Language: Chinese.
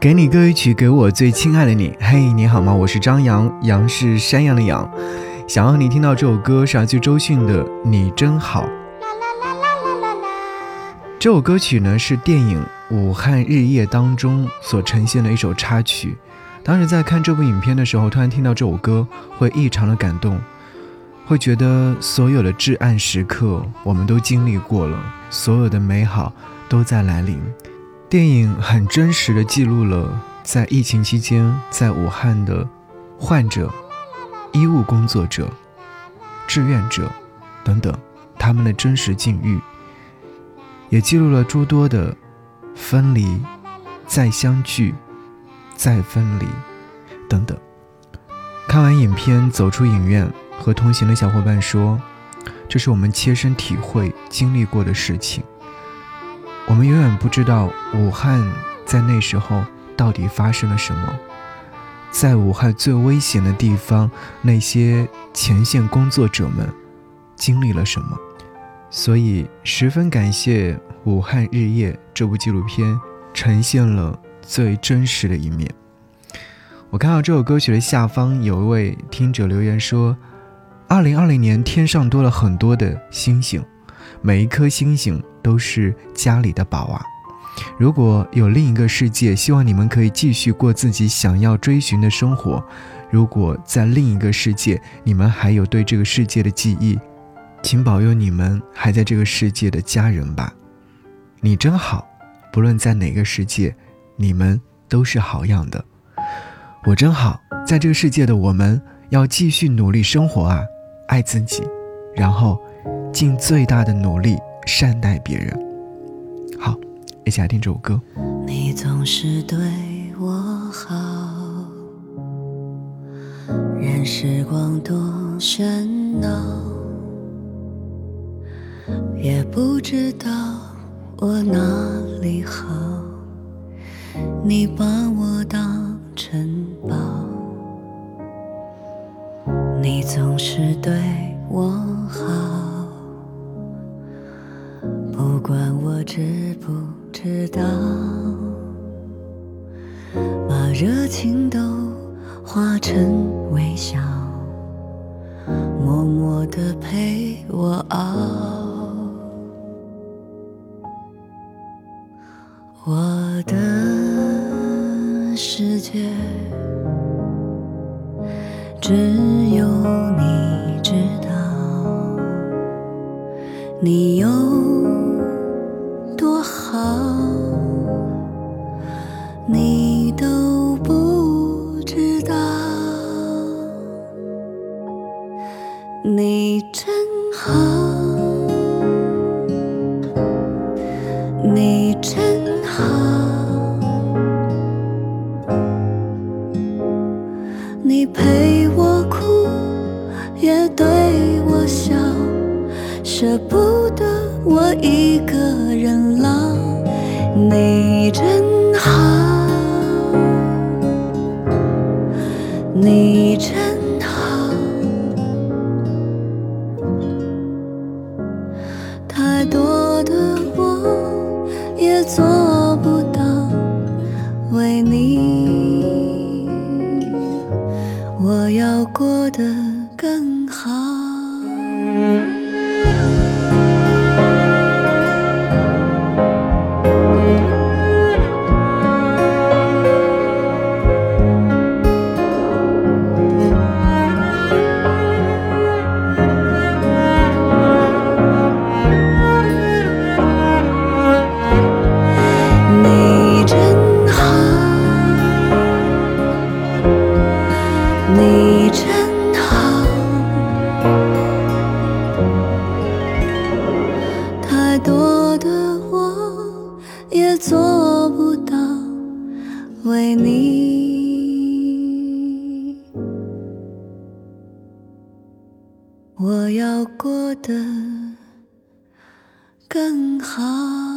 给你歌一曲，给我最亲爱的你。嘿，你好吗？我是张扬，杨是山羊的羊。想要你听到这首歌是来自周迅的《你真好》。这首歌曲呢是电影《武汉日夜》当中所呈现的一首插曲。当时在看这部影片的时候，突然听到这首歌，会异常的感动，会觉得所有的至暗时刻我们都经历过了，所有的美好都在来临。电影很真实的记录了在疫情期间在武汉的患者、医务工作者、志愿者等等他们的真实境遇。也记录了诸多的分离、再相聚、再分离等等。看完影片，走出影院，和同行的小伙伴说：“这是我们切身体会经历过的事情。我们永远不知道武汉在那时候到底发生了什么，在武汉最危险的地方，那些前线工作者们经历了什么。”所以，十分感谢《武汉日夜》这部纪录片呈现了最真实的一面。我看到这首歌曲的下方有一位听者留言说：“二零二零年天上多了很多的星星，每一颗星星都是家里的宝啊！如果有另一个世界，希望你们可以继续过自己想要追寻的生活。如果在另一个世界，你们还有对这个世界的记忆。”请保佑你们还在这个世界的家人吧，你真好，不论在哪个世界，你们都是好样的。我真好，在这个世界的我们要继续努力生活啊，爱自己，然后尽最大的努力善待别人。好，一起来听这首歌。你总是对我好，任时光多喧闹。也不知道我哪里好，你把我当珍宝，你总是对我好，管我知不知道，把热情都化成微笑，默默地陪我熬。我的世界只有你知道，你有好，你都不知道，你真好，我一个人老。你真好，你真好，太多的我也做不到。为你，我要过得更好。为你，我要过得更好。